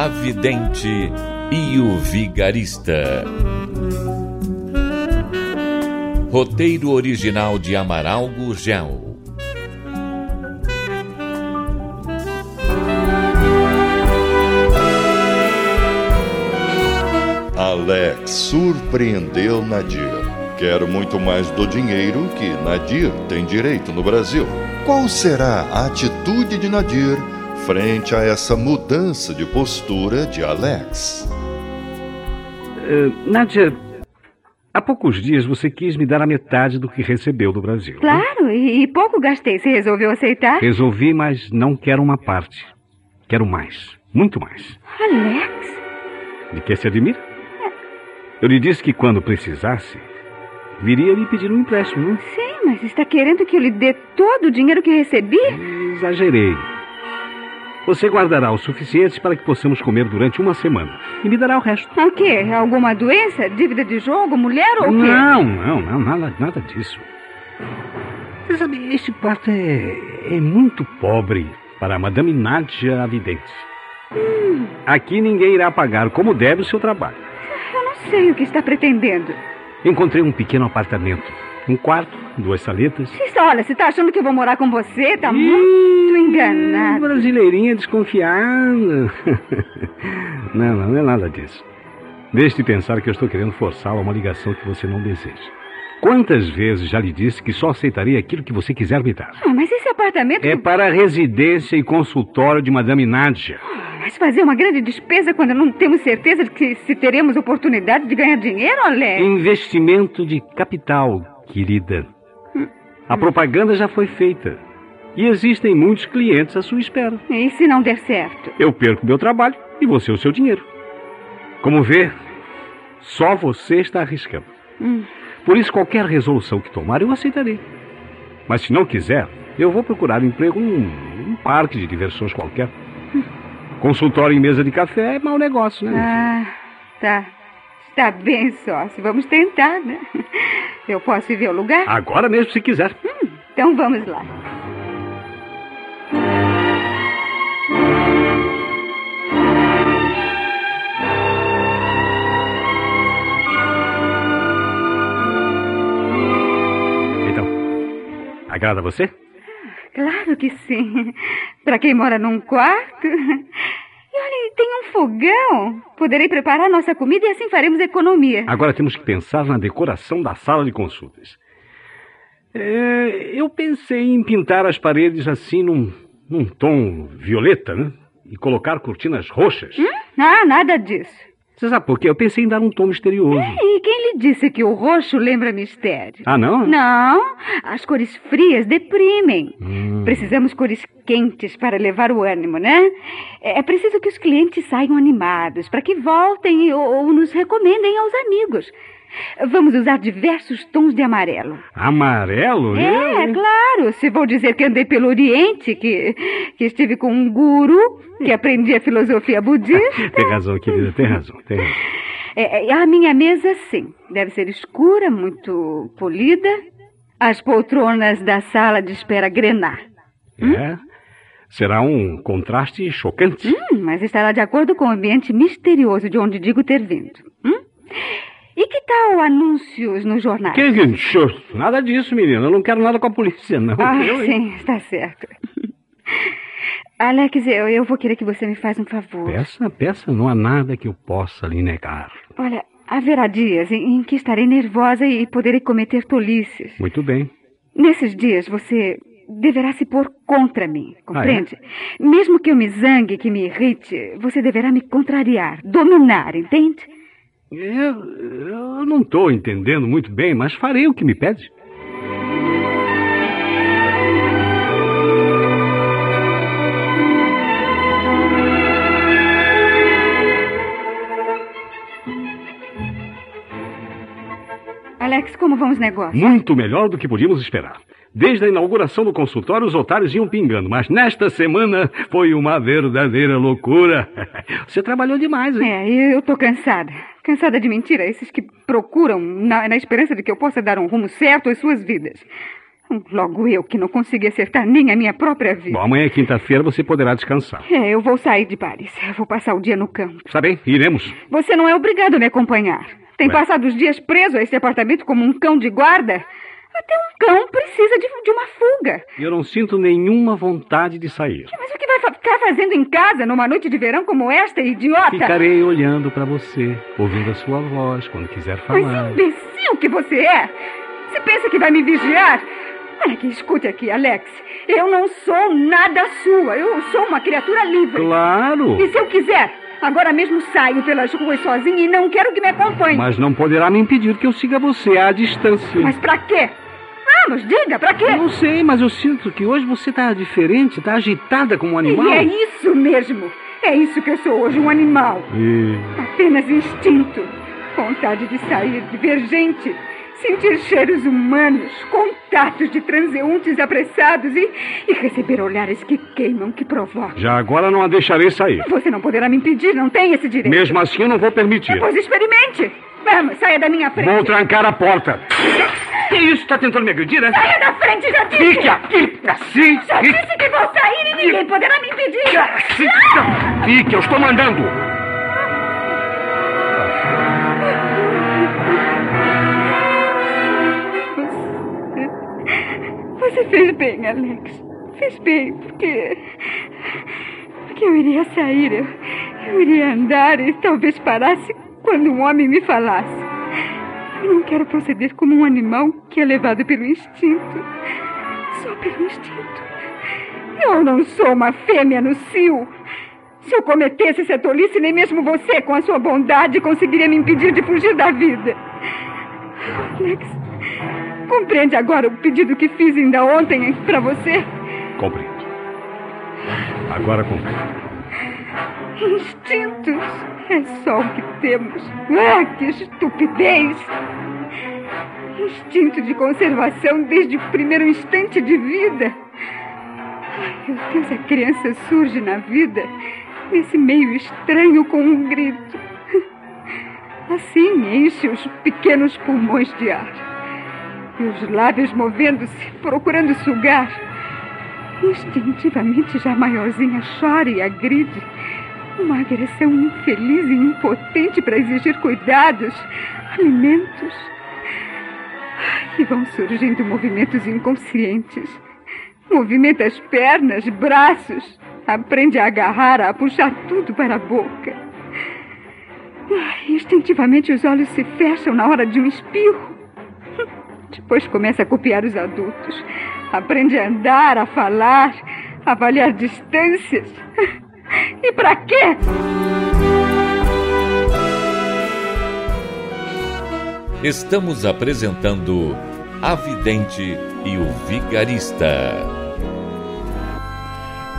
A Vidente e o Vigarista. Roteiro original de Amaral Gurgel. Alex surpreendeu Nadir. Quero muito mais do dinheiro que Nadir tem direito no Brasil. Qual será a atitude de Nadir frente a essa mudança de postura de Alex? Uh, Nadia, há poucos dias você quis me dar a metade do que recebeu do Brasil. né? Claro, e, e pouco gastei. Você resolveu aceitar? Resolvi, mas não quero uma parte. Quero mais. Muito mais. Alex? De que se admira? Eu lhe disse que quando precisasse, viria lhe pedir um empréstimo. não? Sim, mas está querendo que eu lhe dê todo o dinheiro que recebi? Exagerei. Você guardará o suficiente para que possamos comer durante uma semana. E me dará o resto. O quê? Alguma doença? Dívida de jogo? Mulher ou o quê? Não, não, não, nada, nada disso. Você sabe, este quarto é, é muito pobre para a Madame Nádia Avidente. Aqui ninguém irá pagar como deve o seu trabalho. Eu não sei o que está pretendendo. Encontrei um pequeno apartamento. Um quarto, duas saletas. Isso, olha, você está achando que eu vou morar com você? Tá muito enganado. Brasileirinha desconfiada. não, não, não é nada disso. Deixe de pensar que eu estou querendo forçá-la a uma ligação que você não deseja. Quantas vezes já lhe disse que só aceitaria aquilo que você quiser me dar? Ah, mas esse apartamento... É para a residência e consultório de Madame Nádia. Mas fazer uma grande despesa quando não temos certeza de que se teremos oportunidade de ganhar dinheiro, Alex? Investimento de capital, querida. A propaganda já foi feita. E existem muitos clientes à sua espera. E se não der certo? Eu perco meu trabalho e você o seu dinheiro. Como vê, só você está arriscando. Hum. Por isso, qualquer resolução que tomar, eu aceitarei. Mas se não quiser, eu vou procurar emprego num, num parque de diversões qualquer. Consultório em mesa de café é mau negócio, né? Ah, tá. Está bem, sócio. Vamos tentar, né? Eu posso ir ver o lugar? Agora mesmo, se quiser. Hum, então vamos lá. Então, agrada você? Claro que sim. Para quem mora num quarto. Olha, tem um fogão. Poderei preparar nossa comida e assim faremos economia. Agora temos que pensar na decoração da sala de consultas. É, eu pensei em pintar as paredes assim num, num tom violeta, né? E colocar cortinas roxas. Hum? Ah, nada disso. Você sabe por quê? Eu pensei em dar um tom misterioso. E quem lhe disse que o roxo lembra mistério? Ah, não? Não, as cores frias deprimem. Hum. Precisamos cores quentes para levar o ânimo, né? É é preciso que os clientes saiam animados para que voltem ou, ou nos recomendem aos amigos. Vamos usar diversos tons de amarelo. Amarelo? É, Eu- claro. Se vou dizer que andei pelo Oriente, que, que estive com um guru, que aprendi a filosofia budista. Tem razão, querida, tem razão, tem razão. É, é, a minha mesa, sim. Deve ser escura, muito polida. As poltronas da sala de espera grenar. É. Será um contraste chocante. Hum, mas estará de acordo com o ambiente misterioso de onde digo ter vindo. Hum? E que tal anúncios nos jornais? Que que- Nada disso, menina. Eu não quero nada com a polícia, não. Ah, Eu, sim, está certo. Alex, eu, eu vou querer que você me faça um favor. Peça, peça, não há nada que eu possa lhe negar. Olha, haverá dias em, em que estarei nervosa e poderei cometer tolices. Muito bem. Nesses dias, você deverá se pôr contra mim, Ah, compreende? Mesmo que eu me zangue, que me irrite, você deverá me contrariar, dominar, entende? Eu, eu não estou entendendo muito bem, mas farei o que me pede. Alex, como vão os negócios? Muito melhor do que podíamos esperar. Desde a inauguração do consultório, os otários iam pingando, mas nesta semana foi uma verdadeira loucura. Você trabalhou demais, hein? É, eu tô cansada. Cansada de mentira, esses que procuram na, na esperança de que eu possa dar um rumo certo às suas vidas. Logo eu, que não consegui acertar nem a minha própria vida. Bom, amanhã é quinta-feira, você poderá descansar. É, eu vou sair de Paris. Eu vou passar o dia no campo. Está bem, iremos. Você não é obrigado a me acompanhar. Tem Ué. passado os dias preso a esse apartamento como um cão de guarda. Até um cão precisa de, de uma fuga. Eu não sinto nenhuma vontade de sair. Mas o que vai ficar fazendo em casa numa noite de verão como esta, idiota? Ficarei olhando para você, ouvindo a sua voz quando quiser Mas falar. imbecil que você é! Você pensa que vai me vigiar? Olha aqui, escute aqui, Alex. Eu não sou nada sua. Eu sou uma criatura livre. Claro! E se eu quiser, agora mesmo saio pelas ruas sozinha e não quero que me acompanhe. Mas não poderá me impedir que eu siga você à distância. Mas pra quê? Vamos, diga, pra quê? Eu não sei, mas eu sinto que hoje você está diferente, está agitada como um animal. E é isso mesmo. É isso que eu sou hoje, um animal. E- Apenas instinto. Vontade de sair, de ver gente. Sentir cheiros humanos, contatos de transeuntes apressados e, e receber olhares que queimam, que provocam. Já agora não a deixarei sair. Você não poderá me impedir, não tem esse direito. Mesmo assim, eu não vou permitir. Pois experimente. Vamos, saia da minha frente. Vou trancar a porta. Que isso? Está tentando me agredir, né? Saia da frente, já disse. Fique aqui, assim. Já disse que vou sair e ninguém poderá me impedir. Fique, eu estou mandando. Fez bem, Alex. Fez bem, porque. Porque eu iria sair, eu, eu iria andar e talvez parasse quando um homem me falasse. Eu não quero proceder como um animal que é levado pelo instinto. Só pelo instinto. Eu não sou uma fêmea no cio. Se eu cometesse essa tolice, nem mesmo você, com a sua bondade, conseguiria me impedir de fugir da vida. Alex, compreende agora o pedido que fiz ainda ontem para você? Compreendo. Agora compreendo. Instintos. É só o que temos. Ah, que estupidez! Instinto de conservação desde o primeiro instante de vida. Ai, meu Deus, a criança surge na vida nesse meio estranho com um grito. Assim enche os pequenos pulmões de ar. E os lábios movendo-se, procurando sugar. Instintivamente, já maiorzinha chora e agride. Uma agressão infeliz e impotente para exigir cuidados, alimentos. E vão surgindo movimentos inconscientes. Movimenta as pernas, braços. Aprende a agarrar, a puxar tudo para a boca. Instintivamente os olhos se fecham na hora de um espirro. Depois começa a copiar os adultos. Aprende a andar, a falar, a avaliar distâncias. E para quê? Estamos apresentando A Vidente e o Vigarista.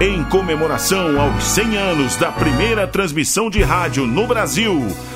Em comemoração aos 100 anos da primeira transmissão de rádio no Brasil,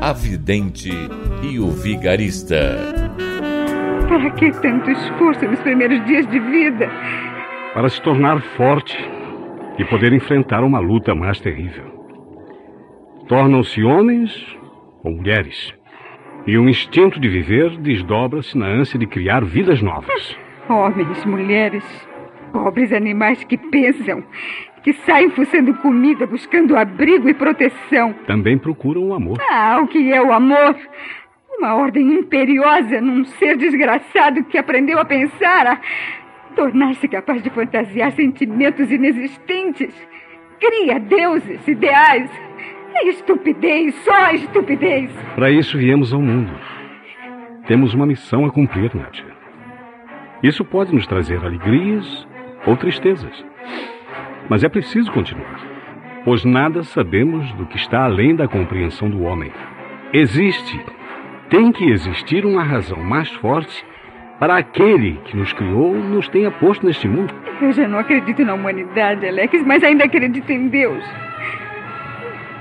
A Vidente e o Vigarista. Para que tanto esforço nos primeiros dias de vida? Para se tornar forte e poder enfrentar uma luta mais terrível. Tornam-se homens ou mulheres. E o instinto de viver desdobra-se na ânsia de criar vidas novas. Homens, mulheres, pobres animais que pensam, que saem fuçando comida, buscando abrigo e proteção. Também procuram o amor. Ah, o que é o amor? Uma ordem imperiosa num ser desgraçado que aprendeu a pensar, a tornar-se capaz de fantasiar sentimentos inexistentes. Cria deuses, ideais. É estupidez, só estupidez. Para isso viemos ao mundo. temos uma missão a cumprir, Nádia. Isso pode nos trazer alegrias ou tristezas. Mas é preciso continuar, pois nada sabemos do que está além da compreensão do homem. Existe, tem que existir uma razão mais forte para aquele que nos criou nos tenha posto neste mundo. Eu já não acredito na humanidade, Alex, mas ainda acredito em Deus.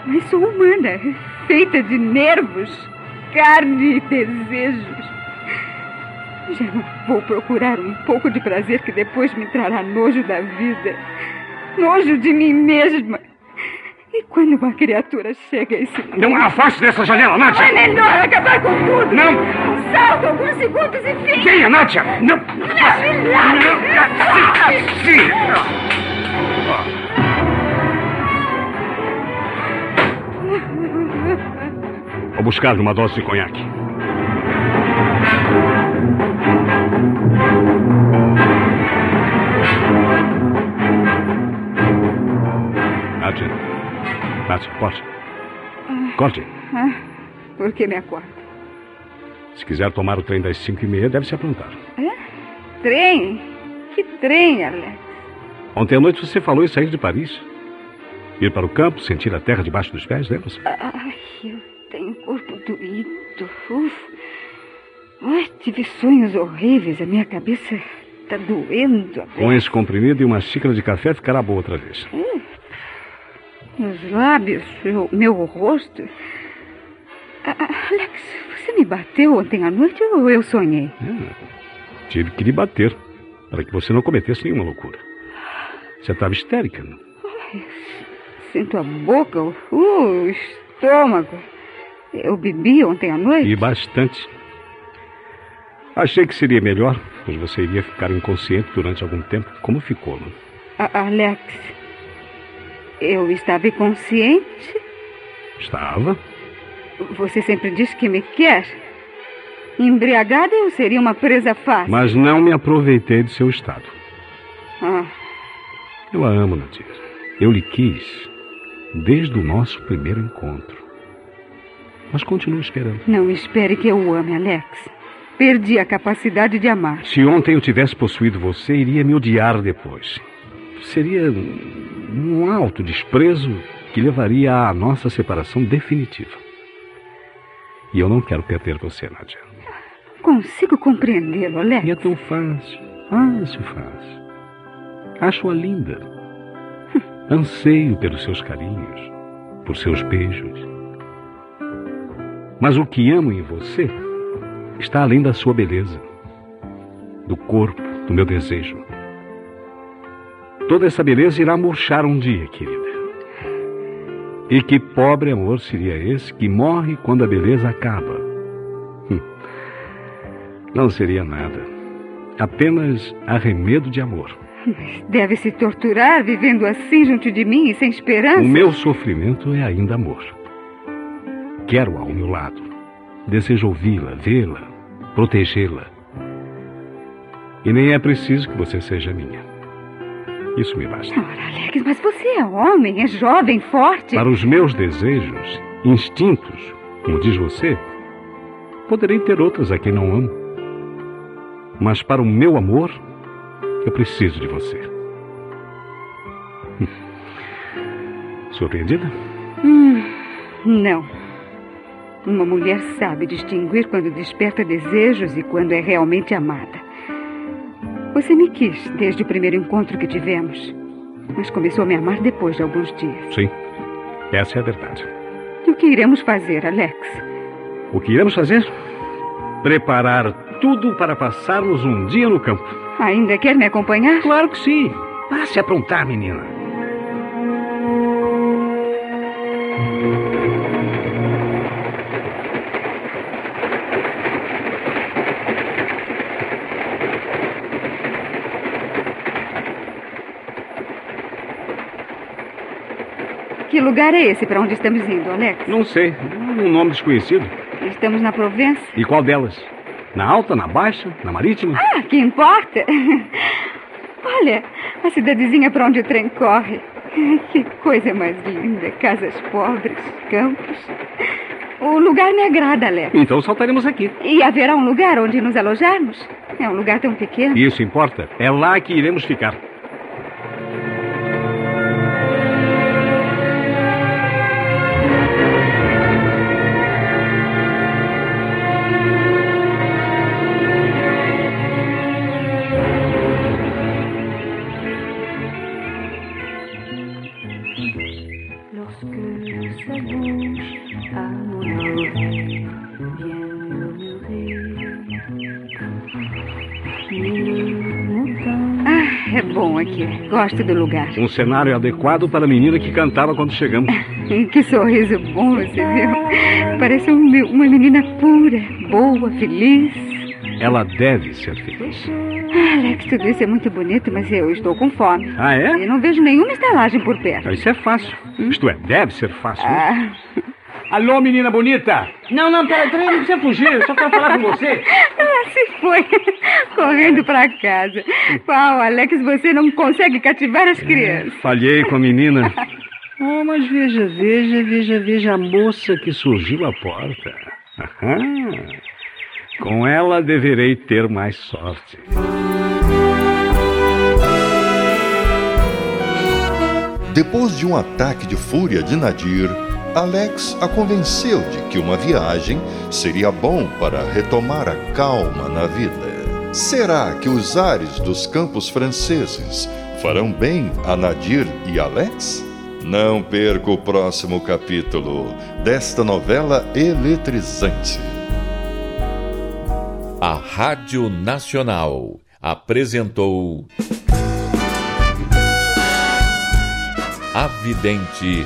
Mas sou humana, feita de nervos, carne e desejos. Já não vou procurar um pouco de prazer que depois me trará nojo da vida, nojo de mim mesma. E quando uma criatura chega a esse Não afaste dessa janela, Nádia! É melhor acabar com tudo! Não! Um salto, alguns segundos e fim! Venha, Nádia! Não! Lá! Sim! Vou buscar uma dose de conhaque. Nádia, corte. Corte. Ah, por que me acorda? Se quiser tomar o trem das cinco e meia, deve se aprontar. Trem? Que trem, Alex? Ontem à noite você falou em sair de Paris. Ir para o campo, sentir a terra debaixo dos pés, lembra-se? Ai, eu tenho o corpo doído. Ai, tive sonhos horríveis. A minha cabeça está doendo. Com esse comprimido e uma xícara de café ficará boa outra vez. Meus lábios, o meu rosto. Alex, você me bateu ontem à noite ou eu sonhei? Tive que lhe bater para que você não cometesse nenhuma loucura. Você estava histérica. não? Sinto a boca, o o estômago. Eu bebi ontem à noite? E bastante. Achei que seria melhor, pois você iria ficar inconsciente durante algum tempo, como ficou. Não? A- Alex, eu estava inconsciente? Estava. Você sempre diz que me quer. Embriagada eu seria uma presa fácil. Mas não me aproveitei de seu estado. Ah, Eu a amo, Nadir. Eu lhe quis desde o nosso primeiro encontro. Mas continuo esperando. não espere que eu o ame, Alex. Perdi a capacidade de amar. Se ontem eu tivesse possuído você, iria me odiar depois. Seria um alto desprezo que levaria à nossa separação definitiva. E eu não quero perder você, Nadia. Consigo compreendê-lo, Alex. E é tão fácil, fácil, fácil. Acho-a linda. Anseio pelos seus carinhos, por seus beijos. Mas o que amo em você está além da sua beleza, do corpo, do meu desejo. Toda essa beleza irá murchar um dia, querida. E que pobre amor seria esse que morre quando a beleza acaba? Hum. Não seria nada. Apenas arremedo de amor. Deve se torturar vivendo assim junto de mim e sem esperança. O meu sofrimento é ainda amor. Quero-a ao meu lado. Desejo ouvi-la, vê-la, protegê-la. E nem é preciso que você seja minha. Isso me basta. Ora, Alex, mas você é homem, é jovem, forte. Para os meus desejos, instintos, como diz você, poderei ter outras a quem não amo. Mas para o meu amor, eu preciso de você. Surpreendida? Hum, não. Uma mulher sabe distinguir quando desperta desejos e quando é realmente amada. Você me quis desde o primeiro encontro que tivemos, mas começou a me amar depois de alguns dias. Sim, essa é a verdade. E o que iremos fazer, Alex? O que iremos fazer? Preparar tudo para passarmos um dia no campo. Ainda quer me acompanhar? Claro que sim. Vá se aprontar, menina. Que lugar é esse para onde estamos indo, Alex? Não sei, um nome desconhecido. Estamos na Provença? E qual delas? Na alta, na baixa, na marítima? Ah, que importa? Olha, a cidadezinha para onde o trem corre. Que coisa mais linda. Casas pobres, campos. O lugar me agrada, Alex. Então saltaremos aqui. E haverá um lugar onde nos alojarmos? É um lugar tão pequeno. Isso importa. É lá que iremos ficar. Gosto do lugar. Um cenário adequado para a menina que cantava quando chegamos. que sorriso bom você viu. Parece um, uma menina pura, boa, feliz. Ela deve ser feliz. Ah, Alex, tudo isso é muito bonito, mas eu estou com fome. Ah, é? Eu não vejo nenhuma estalagem por perto. Isso é fácil. Isto é, deve ser fácil. Ah. Alô, menina bonita! Não, não, peraí, peraí, não precisa fugir, eu só quero falar com você. Ah, se foi, correndo para casa. Qual, Alex, você não consegue cativar as crianças. Falhei com a menina. Oh, mas veja, veja, veja, veja a moça que surgiu à porta. Aham. Com ela deverei ter mais sorte. Depois de um ataque de fúria de Nadir, Alex a convenceu de que uma viagem seria bom para retomar a calma na vida. Será que os ares dos campos franceses farão bem a Nadir e Alex? Não perca o próximo capítulo desta novela eletrizante. A Rádio Nacional apresentou A Vidente